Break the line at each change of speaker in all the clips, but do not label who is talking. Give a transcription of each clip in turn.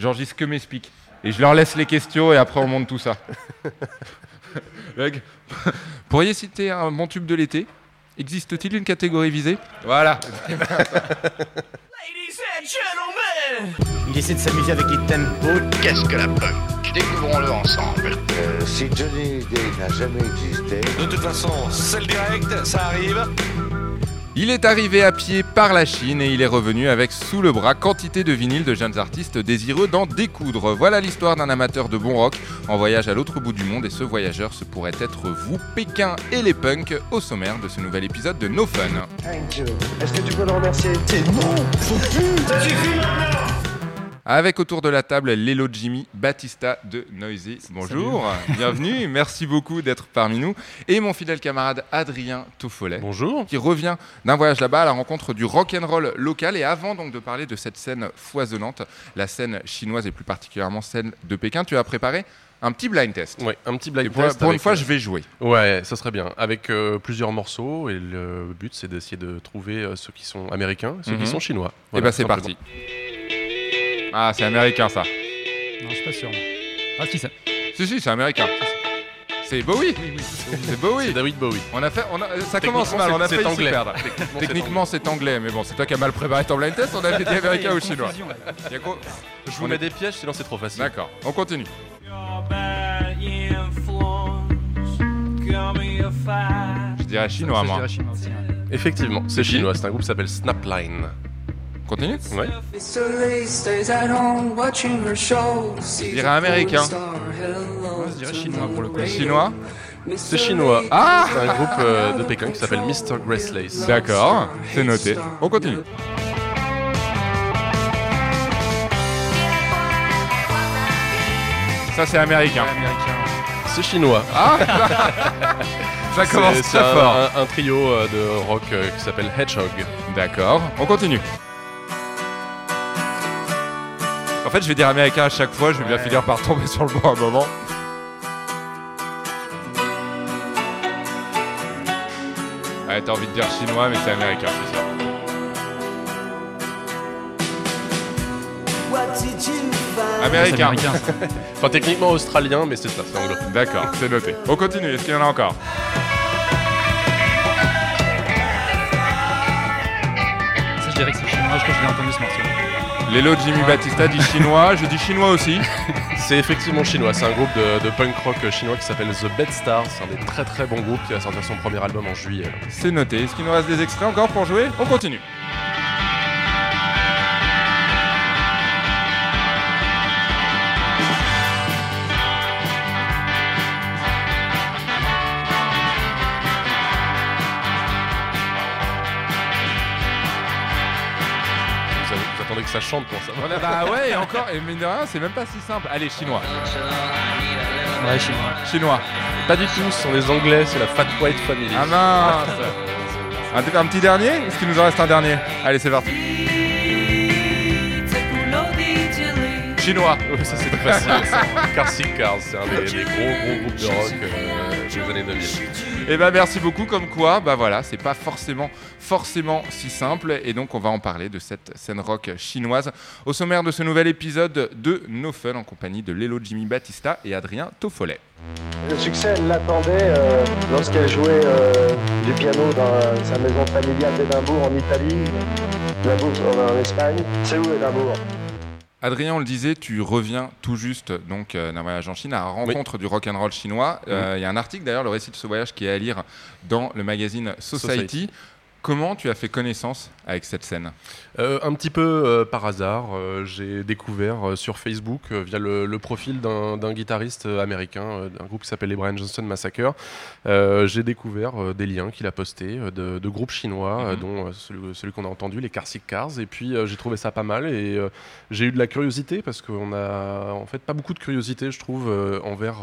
J'enregistre que mes speaks. Et je leur laisse les questions et après on monte tout ça. Mec, Pourriez citer un bon tube de l'été? Existe-t-il une catégorie visée? Voilà.
Il essaie de s'amuser avec les tempos.
Qu'est-ce que la punk? Découvrons-le ensemble.
Euh, si Johnny Day n'a jamais existé,
De toute façon, c'est le direct, ça arrive.
Il est arrivé à pied par la Chine et il est revenu avec sous le bras quantité de vinyles de jeunes artistes désireux d'en découdre. Voilà l'histoire d'un amateur de bon rock en voyage à l'autre bout du monde et ce voyageur, ce pourrait être vous, Pékin et les punks, au sommaire de ce nouvel épisode de No Fun.
Est-ce que tu peux le remercier?
Avec autour de la table Lelo Jimmy Batista de Noisy. Bonjour, bienvenue, merci beaucoup d'être parmi nous. Et mon fidèle camarade Adrien Toffolet.
Bonjour.
Qui revient d'un voyage là-bas à la rencontre du rock'n'roll local. Et avant donc de parler de cette scène foisonnante, la scène chinoise et plus particulièrement celle de Pékin, tu as préparé un petit blind test.
Ouais, un petit blind
Et pour,
test.
pour une fois,
euh,
je vais jouer.
Ouais, ça serait bien. Avec euh, plusieurs morceaux et le but c'est d'essayer de trouver euh, ceux qui sont américains, et ceux
Mhm.
qui sont chinois.
et
Voilà,
bah c'est
simplement.
parti. Ah, c'est américain ça.
Non, je suis pas sûr. moi. Ah, si, ça.
Si, si, c'est américain. C'est Bowie. C'est Bowie.
C'est David Bowie.
On a fait, on a, ça commence mal, on a
c'est-
failli
anglais.
perdre.
Techniquement,
Techniquement, c'est anglais, mais bon, c'est toi qui as mal préparé ton blind test. On avait dit américain ou chinois. Y a quoi
Je vous
On
mets
est-
des pièges, sinon c'est trop facile.
D'accord, on continue. Je dirais chinois, moi.
Effectivement, c'est chinois. C'est un groupe qui s'appelle Snapline.
Continue
Ouais.
Je dirais américain.
Moi, je dirais chinois pour le coup.
Chinois
C'est chinois.
Ah
C'est un groupe euh, de Pékin qui s'appelle Mr. Gracelace.
D'accord, c'est noté. On continue. Ça, c'est américain.
C'est chinois.
Ah Ça commence
C'est- c'est
très
un,
fort.
un- un trio euh, de rock euh, qui s'appelle Hedgehog.
D'accord, on continue. En fait, je vais dire américain à chaque fois, je vais bien
Ouais.
finir par tomber sur le bon à un moment. Ouais, t'as envie de dire chinois, mais c'est américain, c'est ça.
C'est
Américain.
américain. ça.
Enfin, techniquement australien, mais c'est ça, c'est anglo.
D'accord, c'est noté. On continue, est-ce qu'il y en a encore?
Ça, je dirais que c'est chinois. Je crois que je l'ai entendu ce morceau.
Lélo Jimmy Batista dit chinois, je dis chinois aussi.
C'est effectivement chinois, c'est un groupe de, de punk rock chinois qui s'appelle The Bed Stars, c'est un des très très bons groupes qui va sortir son premier album en juillet.
C'est noté. Est-ce qu'il nous reste des extraits encore pour jouer? On continue.
Attendez que ça chante pour ça.
Voilà, bah ouais, et encore, et mine de rien, c'est même pas si simple. Allez, chinois.
Ouais, chinois.
Chinois.
Pas du tout, ce sont les anglais, c'est la Fat White Family.
Ah mince un, un petit dernier Est-ce qu'il nous en reste un dernier? Allez, c'est parti. Chinois.
Ça c'est très facile. ça. Car Sick Cars, c'est un des, des gros gros groupes de rock euh, des années 2000.
Et bah merci beaucoup, comme quoi, bah voilà, c'est pas forcément, forcément si simple, et donc on va en parler de cette scène rock chinoise au sommaire de ce nouvel épisode de No Fun en compagnie de Lelo Jimmy Batista et Adrien Toffolet.
Le succès, elle l'attendait euh, lorsqu'elle jouait euh, du piano dans sa maison familiale d'Édimbourg en Italie, Édimbourg en Espagne. C'est où Édimbourg?
Adrien, on le disait, tu reviens tout juste donc euh, d'un voyage en Chine à la rencontre du rock and roll chinois. Euh, Il y a un article d'ailleurs, le récit de ce voyage qui est à lire dans le magazine Society.
Society.
Comment tu as fait connaissance avec cette scène
Euh, un petit peu euh, par hasard, euh, j'ai découvert sur Facebook via le, le profil d'un guitariste américain d'un groupe qui s'appelle les Brian Johnson Massacre. J'ai découvert des liens qu'il a postés de, de groupes chinois,
Mhm.
dont celui, celui qu'on a entendu, les Car Sick Cars. Et puis j'ai trouvé ça pas mal et j'ai eu de la curiosité parce qu'on a en fait pas beaucoup de curiosité, je trouve, envers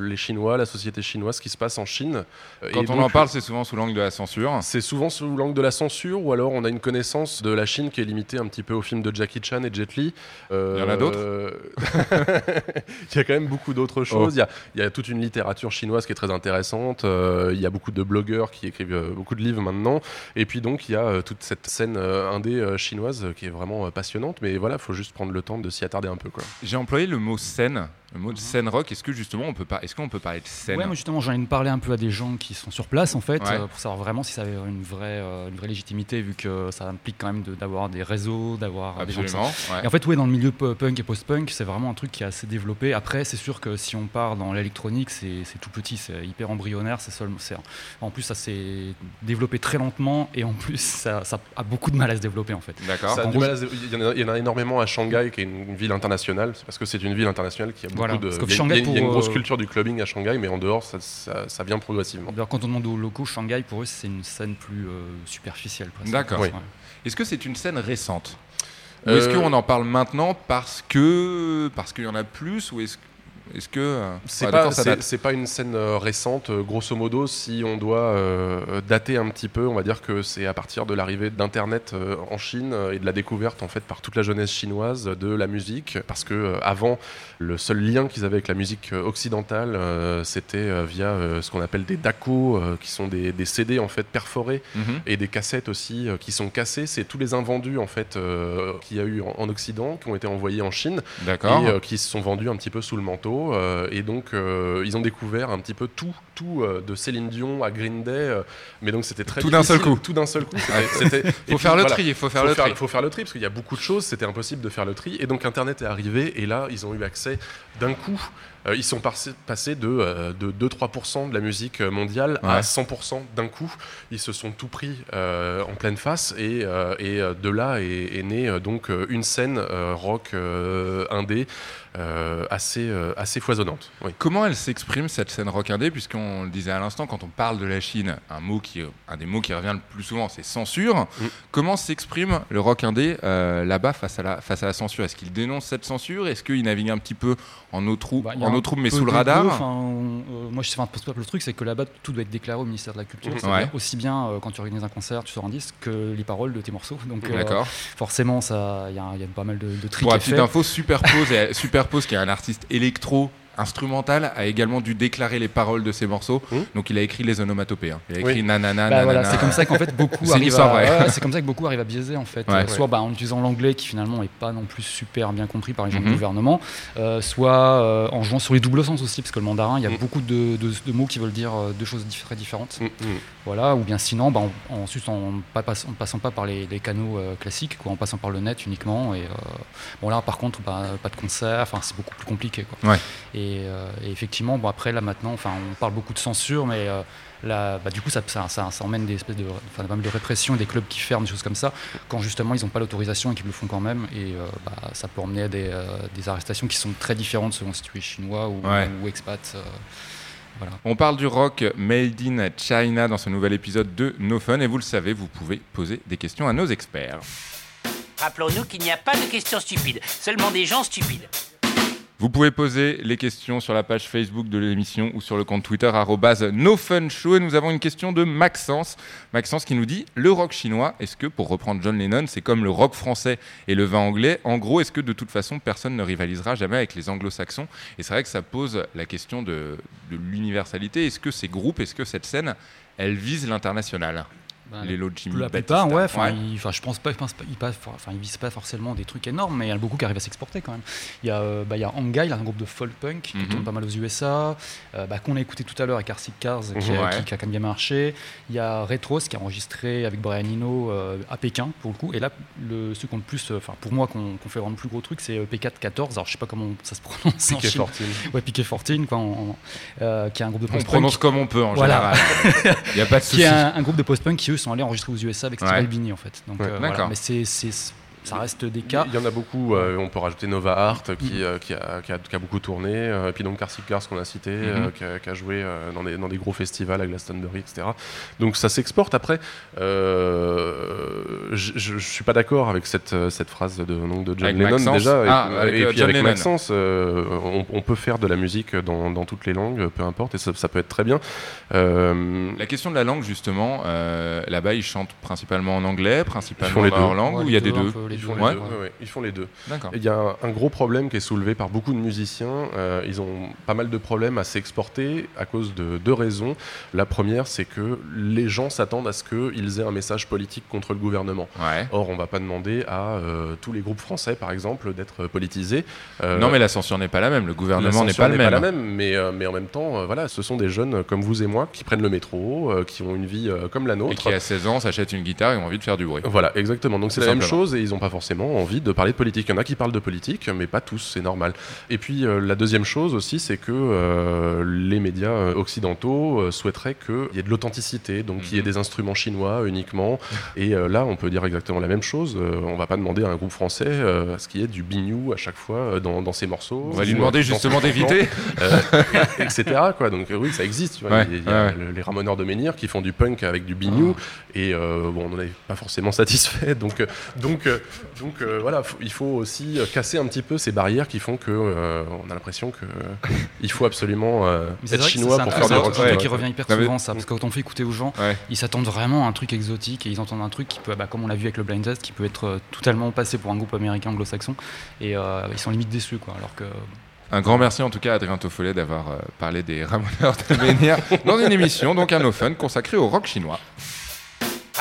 les Chinois, la société chinoise, ce qui se passe en Chine.
Quand
et
on
donc,
en parle, c'est souvent sous l'angle de la censure.
c'est souvent sous l'angle de la censure ou alors on a une connaissance de la Chine qui est limitée un petit peu au film de Jackie Chan et Jet Li. Euh,
Il y en a d'autres
euh, il y a quand même beaucoup d'autres choses. Il y a- il y, a toute une littérature chinoise qui est très intéressante. Euh, il y a beaucoup de blogueurs qui écrivent beaucoup de livres maintenant. Et puis donc, il y a toute cette scène indé chinoise qui est vraiment passionnante. Mais voilà, il faut juste prendre le temps de s'y attarder un peu.
J'ai employé le mot scène, le mot de scène rock. Est-ce que justement on peut pas, est-ce qu'on peut parler de scène
Ouais, moi justement, j'ai envie de parler un peu à des gens qui sont sur place en fait,
Ouais.
euh, pour savoir vraiment si ça avait une vraie, euh, une vraie légitimité, vu que ça implique quand même de- d'avoir des réseaux, d'avoir euh, des gens qui
Absolument. ouais.
Et en fait, ouais, dans le milieu punk et post-punk, c'est vraiment un truc qui est assez développé. Après, c'est sûr que si on part dans l'électronique, c'est c'est tout petit, c'est hyper embryonnaire. C'est seul, c'est- en plus, ça s'est développé très lentement et en plus, ça, ça a beaucoup de mal à se développer en fait.
D'accord.
Ça a
En
du
gros,
mal à se- il, y en a, il y en a énormément à Shanghai, qui est une, une ville internationale. C'est parce que c'est une ville internationale qui a beaucoup
Voilà,
de.
parce que
il y a-
Shanghai,
il y a, il y a une grosse
euh,
culture du clubbing à Shanghai, mais en dehors, ça, ça- ça vient progressivement.
D'ailleurs, quand on demande aux locaux, Shanghai, pour eux, c'est une scène plus euh, superficielle.
D'accord.
Ouais.
Est-ce que c'est une scène récente? Ou est-ce
Euh,
qu'on en parle maintenant parce que parce qu'il y en a plus ou est-ce est-ce que euh,
C'est pas, une scène euh, récente, euh, grosso modo, si on doit euh, dater un petit peu, on va dire que c'est à partir de l'arrivée d'Internet euh, en Chine et de la découverte en fait par toute la jeunesse chinoise de la musique, parce que euh, avant, le seul lien qu'ils avaient avec la musique occidentale, c'était via ce qu'on appelle des euh, qui sont des, des CD en fait perforés
Mhm.
et des cassettes aussi qui sont cassées. C'est tous les invendus en fait qu'il y a eu en, en Occident, qui ont été envoyés en Chine et qui se sont vendus un petit peu sous le manteau. Euh, et donc, euh, ils ont découvert un petit peu tout, tout euh, de Céline Dion à Green Day. euh, mais donc, c'était très
Tout d'un seul coup.
Tout d'un seul coup. C'était-
Faut
puis,
faire le
voilà.
tri, il faut faire
faut
le
faire,
tri.
faut faire le tri parce qu'il y a beaucoup de choses, c'était impossible de faire le tri. Et donc Internet est arrivé et là, ils ont eu accès d'un coup. euh, ils sont passés, de, de 2-3% de la musique mondiale
Ouais.
à 100% d'un coup. Ils se sont tout pris en pleine face et, et de là est, est née donc une scène rock indé assez, assez foisonnante. Oui.
Comment elle s'exprime cette scène rock indé puisqu'on le disait à l'instant quand on parle de la Chine, un mot qui un des mots qui revient le plus souvent c'est censure.
Mm.
Comment s'exprime le rock indé euh, là-bas face à la face à la censure? Est-ce qu'il dénonce cette censure? Est-ce qu'il navigue un petit peu en eau troupe,
Bah,
en eau troupe mais
peu
sous le radar?
on- euh, moi, je sais, le truc, c'est que là-bas, tout doit être déclaré au ministère de la Culture.
Ouais.
aussi bien euh, quand tu organises un concert, tu sors un disque, que les paroles de tes morceaux. Donc, euh, forcément, il y, a il y a pas mal de, de tricks
Pour la petite info, Superpose, Superpose, qui est un artiste électro instrumental, a également dû déclarer les paroles de ses morceaux.
Mmh.
Donc il a écrit les onomatopées. hein. Il a écrit
Oui.
nanana,
Bah, voilà,
nanana.
c'est comme ça qu'en fait beaucoup arrivent à, ouais, c'est comme ça que beaucoup arrivent à biaiser en fait,
Ouais.
Euh, soit bah, en utilisant l'anglais qui finalement est pas non plus super bien compris par les gens
Mhm.
du gouvernement, euh, soit euh, en jouant sur les doubles sens aussi parce que le mandarin il y a
Mhm.
beaucoup de, de- de mots qui veulent dire euh, deux choses très différentes. Voilà, ou bien sinon, bah, en, ensuite en, en passant pas par les, les canaux euh, classiques, quoi, en passant par le net uniquement. Et euh, bon là, par contre, bah, pas de concert, c'est beaucoup plus compliqué. Quoi.
Ouais.
Et, euh, et effectivement, bon après là maintenant, on parle beaucoup de censure, mais là, bah, du coup ça, ça, ça, ça emmène des espèces de, pas mal de répression, des clubs qui ferment, des choses comme ça, quand justement ils n'ont pas l'autorisation et qu'ils le font quand même. Et bah, ça peut emmener à des, des arrestations qui sont très différentes selon si tu es chinois ou,
Ouais.
ou expat.
On parle du rock made in China dans ce nouvel épisode de No Fun et vous le savez, vous pouvez poser des questions à nos experts.
Rappelons-nous qu'il n'y a pas de questions stupides, seulement des gens stupides.
Vous pouvez poser les questions sur la page Facebook de l'émission ou sur le compte Twitter @nofunshow et nous avons une question de Maxence. Maxence qui nous dit le rock chinois, est-ce que pour reprendre John Lennon, c'est comme le rock français et le vin anglais? En gros, est-ce que de toute façon personne ne rivalisera jamais avec les anglo-saxons? Et c'est vrai que ça pose la question de, de l'universalité. Est-ce que ces groupes, est-ce que cette scène, elle vise l'international?
Ben,
Les Jimmy
la plupart, ouais. Enfin,
Ouais.
ils- enfin, je pense pas, je pense pas, ils, passent- enfin, ils visent pas forcément des trucs énormes, mais il y en a beaucoup qui arrivent à s'exporter quand même. Il y a, euh, bah, il y a Angai, là, un groupe de folk punk qui
Mhm.
tourne pas mal aux USA, euh, bah, qu'on a écouté tout à l'heure avec Arctic Cars, qui, a-
Ouais.
qui- qui a quand même bien marché. Il y a Retros qui a enregistré avec Brian Eno euh, à Pékin pour le coup. Et là, le ceux qui ont le plus, euh, enfin pour moi, qu'on qu'on fait vraiment le plus gros truc, c'est euh, P414. Alors je sais pas comment ça se prononce. Chine.
Fortune.
Ouais, Piqué 14, quoi, en- en- qui est un groupe de
On
post-punk
prononce comme on peut en
Voilà.
général. Il n'y a pas de
qui
souci.
est un, un groupe de post-punk qui eux sont allés enregistrer aux USA avec Steve
Ouais.
Albini en fait. Donc euh, voilà. Mais c'est- ça reste des cas.
Il y en a beaucoup. euh, on peut rajouter Nova Art qui, euh, qui, a, qui a- qui a beaucoup tourné. euh, et puis donc Carsick Cars qu'on a cité, euh,
Mhm.
qui, a, qui a joué euh, dans, des, dans des gros festivals à Glastonbury, etc. Donc ça s'exporte. Après, euh, je je suis pas d'accord avec cette, euh, cette phrase de, donc, de John
Avec
Lennon
Maxence
déjà. Et,
Ah, avec,
et
euh,
puis
John
avec
Lennon.
Maxence, euh, on, on peut faire de la musique dans, dans toutes les langues, peu importe, et ça, ça peut être très bien. Euh,
La question de la langue, justement, euh, là-bas, ils chantent principalement en anglais, principalement
deux.
leur langue,
Ouais,
ou il y a des deux
Ils
deux.
font les
Ouais.
deux. ouais, ouais, ils font les deux.
D'accord.
Il y a un, un gros problème qui est soulevé par beaucoup de musiciens. Euh, ils ont pas mal de problèmes à s'exporter à cause de deux raisons. La première, c'est que les gens s'attendent à ce qu'ils aient un message politique contre le gouvernement.
Ouais.
Or, on va pas demander à euh, tous les groupes français, par exemple, d'être politisés. Euh,
Non, mais la censure n'est pas la même. Le gouvernement n'est pas le même.
la même, mais, euh, mais en même temps, euh, voilà, ce sont des jeunes comme vous et moi qui prennent le métro, euh, qui ont une vie euh, comme la
Et
nôtre.
qui, à 16 ans, s'achètent une guitare et ont envie de faire du bruit.
Voilà, exactement. Donc c'est la même chose et ils n'ont pas forcément envie de parler de politique. Il y en a qui parlent de politique, mais pas tous, c'est normal. Et puis euh, la deuxième chose aussi, c'est que euh, les médias euh, occidentaux souhaiteraient qu'il y ait de l'authenticité, donc qu'il y ait
Mhm.
des instruments chinois uniquement. Et là, on peut dire exactement la même chose. On va pas demander à un groupe français à ce qu'il y ait du bignou à chaque fois dans, dans ses morceaux.
On va lui demander justement d'éviter.
etc. Quoi. Donc oui, ça existe. tu vois.
Ouais,
il y a,
ouais,
les ramoneurs de menhir qui font du punk avec du bignou et euh, bon, on n'en est pas forcément satisfait. Donc, donc, donc euh, voilà, faut- il faut aussi euh, casser un petit peu ces barrières qui font que euh, on a l'impression que euh, il faut absolument euh, être chinois pour
un
faire
truc
du
c'est un
rock.
truc
ouais.
qui revient hyper souvent ça parce que quand on fait écouter aux gens
Ouais.
ils s'attendent vraiment à un truc exotique et ils entendent un truc qui peut bah, comme on l'a vu avec le blind test qui peut être totalement passé pour un groupe américain anglo-saxon et euh, ils sont limite déçus quoi alors que
Un grand merci en tout cas à Adrien Toffolet d'avoir parlé des ramoneurs de menhir dans une émission, donc un no fun consacré au rock chinois.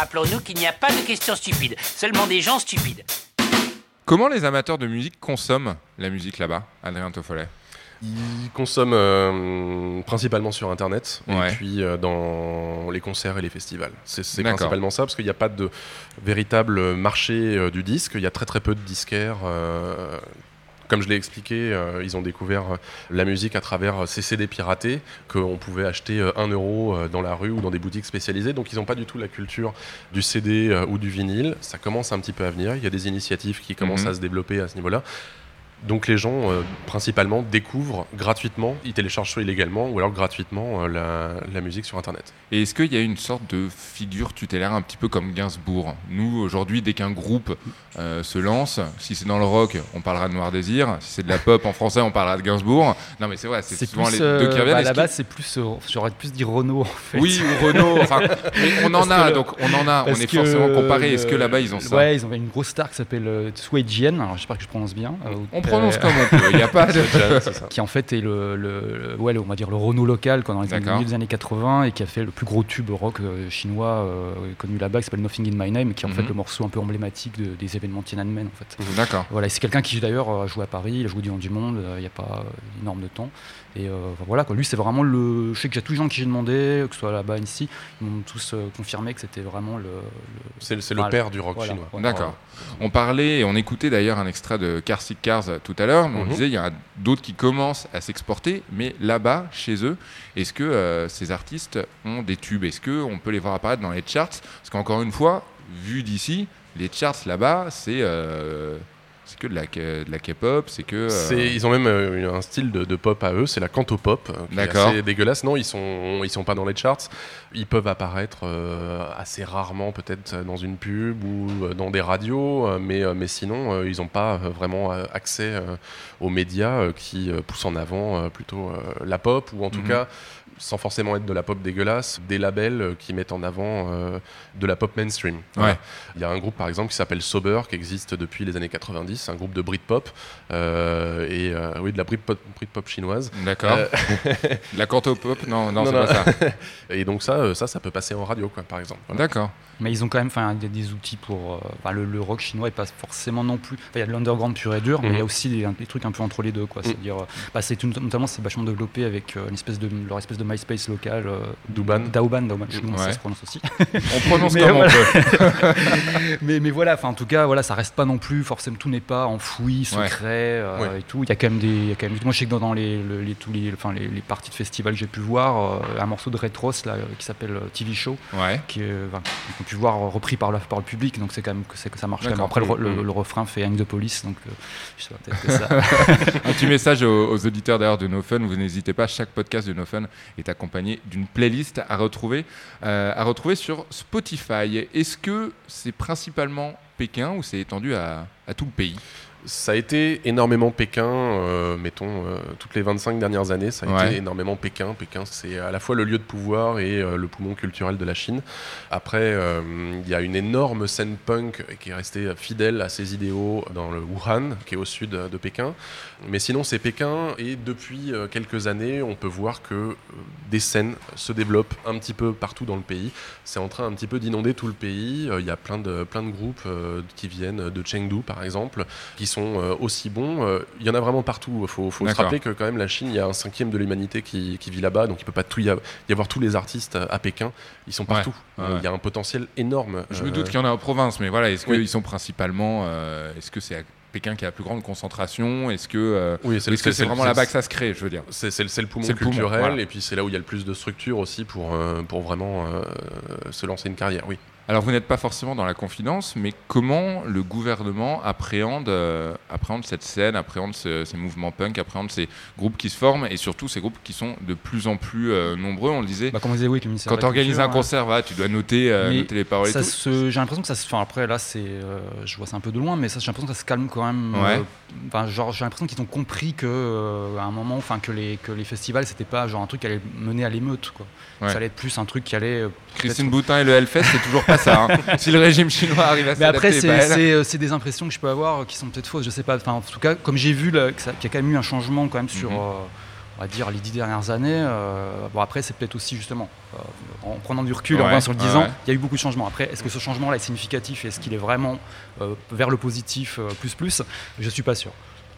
Rappelons-nous qu'il n'y a pas de questions stupides, seulement des gens stupides.
Comment les amateurs de musique consomment la musique là-bas, Adrien Toffolet?
Ils consomment euh, principalement sur Internet
Ouais.
et puis euh, dans les concerts et les festivals. C'est principalement ça parce qu'il n'y a pas de véritable marché euh, du disque. Il y a très très peu de disquaires. Comme je l'ai expliqué, euh, ils ont découvert euh, la musique à travers euh, ces CD piratés qu'on pouvait acheter euh, 1 euro dans la rue ou dans des boutiques spécialisées. Donc ils n'ont pas du tout la culture du CD ou du vinyle. Ça commence un petit peu à venir. Il y a des initiatives qui commencent
Mhm.
à se développer à ce niveau-là. Donc les gens, euh, principalement, découvrent gratuitement, ils téléchargent soit illégalement ou alors gratuitement euh, la, la musique sur Internet.
Et est-ce qu'il y a une sorte de figure tutélaire un petit peu comme Gainsbourg? Nous, aujourd'hui, dès qu'un groupe euh, se lance, si c'est dans le rock, on parlera de Noir Désir. Si c'est de la pop en français, on parlera de Gainsbourg. Non, mais c'est vrai, c'est souvent les deux qui reviennent.
bah, à la base c'est plus euh, j'aurais plus dit Renault en fait
Oui, ou Renault. Enfin, mais on en a,
le-
donc on en a. On est
que,
forcément comparé. Est-ce que là-bas, ils ont ça?
Ouais, ils ont une grosse star qui s'appelle euh, Sui Jian, alors j'espère que je prononce bien. euh,
On prononce
euh,
comme on peut. Il n'y a pas de.
C'est ça.
qui en fait est le, le- le- ouais, on va dire le Renault local quoi, dans les années, des années 80 et qui a fait le plus gros tube rock euh, chinois euh, connu là-bas qui s'appelle Nothing in My Name qui est en fait
Mhm.
le morceau un peu emblématique de- des événements Tiananmen en fait.
D'accord.
Voilà, et c'est quelqu'un qui d'ailleurs a joué à Paris, il a joué du du monde euh, il n'y a pas énorme de temps. Et euh, voilà, quoi. lui c'est vraiment le. Je sais que j'ai tous les gens qui j'ai demandé, que ce soit là-bas ici, ils m'ont tous euh, confirmé que c'était vraiment le. le-
C'est le père du rock
voilà,
chinois.
voilà.
D'accord. On parlait et on écoutait d'ailleurs un extrait de Car Sick Cars tout à l'heure, mais on
Mhm.
disait il y a d'autres qui commencent à s'exporter, mais là-bas, chez eux, est-ce que euh, ces artistes ont des tubes? Est-ce qu'on peut les voir apparaître dans les charts? Parce qu'encore une fois, vu d'ici, les charts là-bas, c'est euh, c'est que de la, de la K-pop, c'est que. euh,
C'est- Ils ont même euh, un style de, de pop à eux, c'est la cantopop, euh,
D'accord.
assez dégueulasse. Non, ils sont, ils sont pas dans les charts. Ils peuvent apparaître euh, assez rarement, peut-être dans une pub ou dans des radios, mais, mais sinon, ils n'ont pas vraiment accès aux médias qui poussent en avant plutôt la pop, ou en tout
Mhm.
cas, sans forcément être de la pop dégueulasse, des labels qui mettent en avant euh, de la pop mainstream. Voilà. Il y a un groupe par exemple qui s'appelle Sober qui existe depuis les années 90, un groupe de Britpop euh, et euh, oui de la Britpop, Britpop chinoise.
D'accord.
Euh,
la pop Non, non,
Non,
c'est pas ça.
et donc ça, euh, ça, ça peut passer en radio quoi, par exemple. Voilà.
D'accord.
Mais ils ont quand même enfin, des, des outils pour. euh, le, le rock chinois est pas forcément non plus. Il y a de l'underground pur et dur, mais il y a
Mhm.
aussi des, des trucs un peu entre les deux. Quoi.
Mhm.
C'est-à-dire, bah, c'est notamment c'est vachement développé avec euh, une espèce de, leur espèce de MySpace local. euh,
Douban.
Daoban, Daoban, je sais pas comment
Ouais.
ça se prononce aussi.
On prononce
Mais
comme
voilà.
on peut.
mais, mais voilà, enfin, en tout cas, voilà, ça reste pas non plus, forcément, tout n'est pas enfoui, secret euh,
Ouais.
et tout. Il y a quand même des. il y a quand même, moi, je sais que dans, dans les, le- les, tous les, enfin, les, les parties de festival que j'ai pu voir, euh, un morceau de Retros là, euh, qui s'appelle TV Show,
Ouais.
qui est, enfin, qu'on a pu voir repris par, la, par le public, donc c'est quand même que, c'est que ça marche quand même. Après, le, re- le- le refrain fait Hang de police, donc euh, je sais pas, peut-être que ça.
Un petit message aux, aux auditeurs d'ailleurs de No Fun. Vous n'hésitez pas, chaque podcast de No Fun est accompagné d'une playlist à retrouver, à retrouver sur Spotify. Est-ce que c'est principalement Pékin ou c'est étendu à, à tout le pays?
Ça a été énormément Pékin, euh, mettons, euh, toutes les 25 dernières années, ça a
Ouais.
été énormément Pékin. Pékin, c'est à la fois le lieu de pouvoir et euh, le poumon culturel de la Chine. Après, il y a une énorme scène punk qui est restée fidèle à ses idéaux dans le Wuhan, qui est au sud de Pékin. Mais sinon, c'est Pékin, et depuis quelques années, on peut voir que des scènes se développent un petit peu partout dans le pays. C'est en train un petit peu d'inonder tout le pays. Il y a plein de, plein de groupes qui viennent de Chengdu, par exemple, qui sont euh, aussi bons. Euh, Il y en a vraiment partout. Il faut, faut se rappeler que quand même la Chine, il y a un cinquième de l'humanité qui, qui vit là-bas, donc il peut pas tout y, avoir, y avoir tous les artistes à Pékin. Ils sont partout.
Ouais,
Euh,
ouais.
Il y a un potentiel énorme.
Je me
Euh,
doute qu'il y en a en province, mais voilà, est-ce
Oui.
qu'ils sont principalement. euh, est-ce que c'est à Pékin qui a la plus grande concentration? Est-ce que euh,
Oui,
c'est
le-
vraiment là-bas que ça se crée, je veux dire?
C'est le, le poumon
C'est le poumon,
culturel,
voilà.
et puis c'est là où il y a le plus de structure aussi pour, euh, pour vraiment euh, se lancer une carrière, oui.
Alors vous n'êtes pas forcément dans la confidence, mais comment le gouvernement appréhende, euh, appréhende cette scène, appréhende ce- ces mouvements punk, appréhende ces groupes qui se forment et surtout ces groupes qui sont de plus en plus euh, nombreux? On le disait,
Bah, comme on disait, oui, le ministère
quand tu organises un concert, tu dois noter, euh, noter les paroles
J'ai l'impression que ça se. Enfin, après, là, c'est. je vois ça un peu de loin, mais j'ai l'impression que ça se calme quand même.
Ouais.
Enfin, genre, j'ai l'impression qu'ils ont compris que, à un moment, enfin, que les, que les festivals, c'était pas genre un truc qui allait mener à l'émeute, quoi.
Ouais.
Ça allait être plus un truc qui allait. euh,
Christine Boutin et le Hellfest, c'est toujours pas ça. hein. si le régime chinois arrive à
Mais après, c'est
bah,
euh, c'est des impressions que je peux avoir euh, qui sont peut-être fausses, je sais pas. Enfin, en tout cas, comme j'ai vu qu'il y a quand même eu un changement quand même sur,
Mhm.
euh, on va dire, les dix dernières années. euh, bon, après, c'est peut-être aussi justement, euh, en prenant du recul, en revenant sur le 10
ouais,
ans,
ouais.
il y a eu beaucoup de changements. Après, est-ce que ce changement-là est significatif et est-ce qu'il est vraiment euh, vers le positif euh, plus plus? Je suis pas sûr.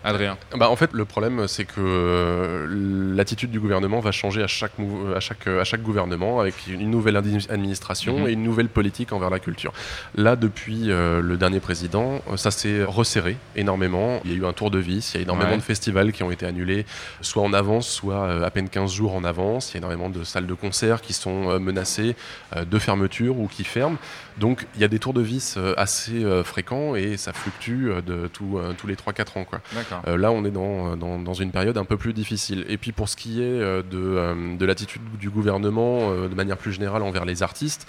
Adrien.
Bah, en fait, le problème, c'est que euh, l'attitude du gouvernement va changer à chaque, mou- à chaque, à chaque gouvernement, avec une nouvelle administration
Mhm.
et une nouvelle politique envers la culture. Là, depuis euh, le dernier président, euh, ça s'est resserré énormément. Il y a eu un tour de vis, il y a énormément
Ouais.
de festivals qui ont été annulés, soit en avance, soit euh, à peine 15 jours en avance. Il y a énormément de salles de concert qui sont euh, menacées euh, de fermeture ou qui ferment. Donc, il y a des tours de vis euh, assez euh, fréquents et ça fluctue euh, de tout, euh, tous les 3-4 ans. Quoi. Euh, là, on est dans, dans, dans une période un peu plus difficile. Et puis pour ce qui est euh, de, euh, de l'attitude du gouvernement euh, de manière plus générale envers les artistes,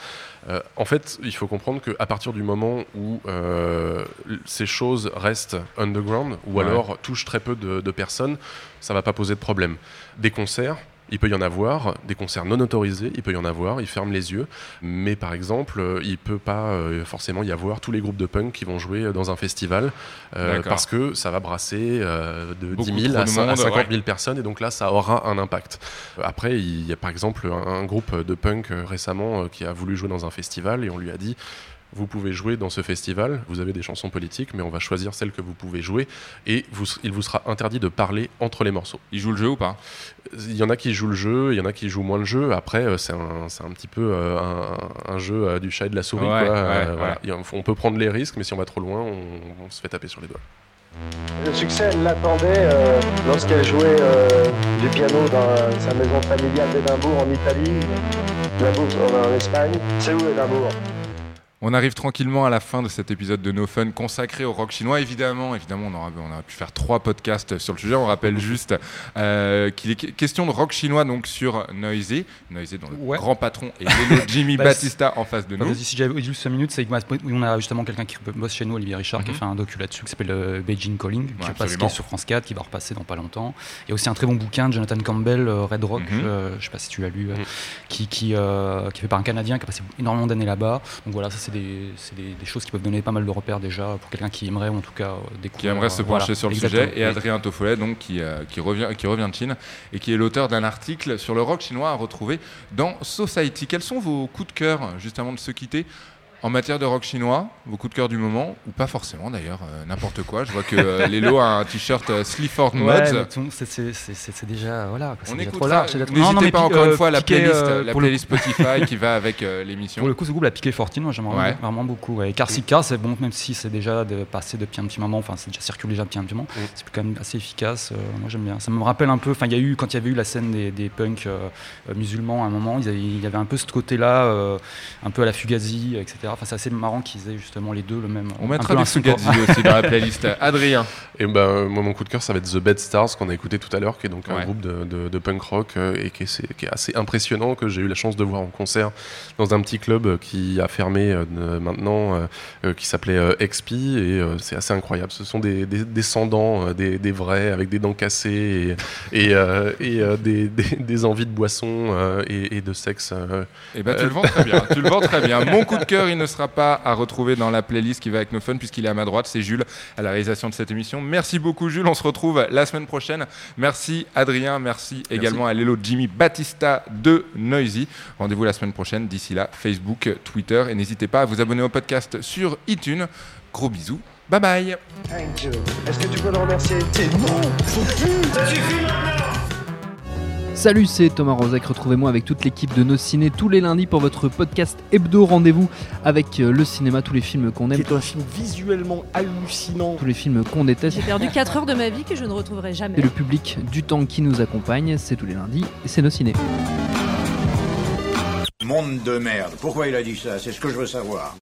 euh, en fait, il faut comprendre qu'à partir du moment où euh, ces choses restent underground ou
Ouais.
alors touchent très peu de, de personnes, ça va pas poser de problème. Des concerts, il peut y en avoir, des concerts non autorisés, il peut y en avoir, ils ferment les yeux, mais par exemple, euh, il peut pas euh, forcément y avoir tous les groupes de punk qui vont jouer dans un festival, euh, parce que ça va brasser euh, de
Beaucoup
10 000
trop
à,
de
cin- à
monde,
50
ouais.
000 personnes, et donc là, ça aura un impact. Euh, Après, il y a par exemple un, un groupe de punk euh, récemment euh, qui a voulu jouer dans un festival, et on lui a dit vous pouvez jouer dans ce festival, vous avez des chansons politiques, mais on va choisir celles que vous pouvez jouer, et vous, il vous sera interdit de parler entre les morceaux.
Il joue le jeu ou pas?
Il y en a qui jouent le jeu, il y en a qui jouent moins le jeu. Après, euh, c'est un, c'est un petit peu euh, un, un jeu euh, du chat et de la souris.
Ouais,
quoi.
ouais,
Euh,
ouais.
voilà. Il y a- On peut prendre les risques, mais si on va trop loin, on, on se fait taper sur les doigts.
Le succès, elle l'attendait euh, lorsqu'elle jouait euh, du piano dans sa maison familiale d'Édimbourg en Italie, en en Espagne. C'est où Édimbourg?
On arrive tranquillement à la fin de cet épisode de No Fun consacré au rock chinois. Évidemment, évidemment, on aurait, on aurait pu faire trois podcasts sur le sujet. On rappelle juste euh, qu'il est que- question de rock chinois donc sur Noisy, Noisy dont le
Ouais.
grand patron est Jimmy
Bah,
Batista en face de
Enfin,
nous.
vas-y, si j'avais juste 5 minutes, c'est que oui, on a justement quelqu'un qui bosse chez nous, Olivier Richard, qui a
Mhm.
fait un docu là-dessus qui s'appelle euh, Beijing Calling, qui,
Ouais,
passe, qui
absolument.
est sur France 4, qui va repasser dans pas longtemps. Il y a aussi un très bon bouquin de Jonathan Campbell, euh, Red Rock,
Mhm.
euh, je sais pas si tu l'as lu, euh,
Mhm.
qui, qui, euh, qui est fait par un Canadien qui a passé énormément d'années là-bas. Donc voilà, ça c'est des, c'est des, des choses qui peuvent donner pas mal de repères déjà pour quelqu'un qui aimerait ou en tout cas euh, découvrir.
qui aimerait se
euh,
pencher
voilà,
sur le
exactement.
sujet, et Adrien Toffolet, donc, qui, euh, qui, revient, qui revient de Chine et qui est l'auteur d'un article sur le rock chinois à retrouver dans Society. Quels sont vos coups de cœur, juste avant de se quitter en matière de rock chinois, vos coups de cœur du moment, ou pas forcément d'ailleurs, euh, n'importe quoi. Je vois que euh, Lélo a un t-shirt euh, Sleaford Mods.
c'est- déjà voilà.
On
déjà trop large,
N'hésitez pas encore
euh,
une fois à la playlist,
euh,
la playlist Spotify qui va avec euh, l'émission.
Pour le coup, ce groupe, la piqué Fortune, moi j'aime
Ouais.
vraiment, beaucoup. Et Carsica, c'est bon, même si c'est déjà de, passé depuis un petit moment, enfin c'est déjà circulé déjà depuis un petit moment, c'est quand même assez efficace. euh, moi j'aime bien. Ça me rappelle un peu, enfin il y a eu, quand il y avait eu la scène des, des punks euh, euh, musulmans à un moment, il y avait un peu ce côté-là, euh, un peu à la Fugazi, etc. Enfin, c'est assez marrant qu'ils aient justement les deux le même.
On mettra
support.
Fugazi aussi dans la playlist. Adrien.
Et ben moi mon coup de cœur ça va être The Bad Stars qu'on a écouté tout à l'heure qui est donc un groupe de, de- de punk rock euh, et qui est, c'est- qui est assez impressionnant que j'ai eu la chance de voir en concert dans un petit club euh, qui a fermé euh, maintenant euh, euh, qui s'appelait euh, XP et euh, c'est assez incroyable ce sont des, des descendants euh, des, des vrais avec des dents cassées et, et, euh, et, euh, des, des- des envies de boisson euh, et, et de sexe euh,
Eh ben, tu
Euh,
le vends très bien. tu le vends très bien. Mon coup de cœur, il ne sera pas à retrouver dans la playlist qui va avec nos fun puisqu'il est à ma droite. C'est Jules à la réalisation de cette émission. Merci beaucoup, Jules. On se retrouve la semaine prochaine. Merci, Adrien. Merci, également à Lélo Jimmy Battista de Noisy. Rendez-vous la semaine prochaine. D'ici là, Facebook, Twitter. Et n'hésitez pas à vous abonner au podcast sur iTunes. Gros bisous. Bye bye.
Thank you. Est-ce que tu peux le remercier?
Salut, c'est Thomas Rozek. Retrouvez-moi avec toute l'équipe de Nos Ciné tous les lundis pour votre podcast hebdo rendez-vous avec euh, le cinéma, tous les films qu'on aime,
C'est un film visuellement hallucinant.
tous les films qu'on déteste.
J'ai perdu 4 heures de ma vie que je ne retrouverai jamais.
Et le public du temps qui nous accompagne, c'est tous les lundis et c'est Nos Ciné.
Monde de merde. Pourquoi il a dit ça? C'est ce que je veux savoir.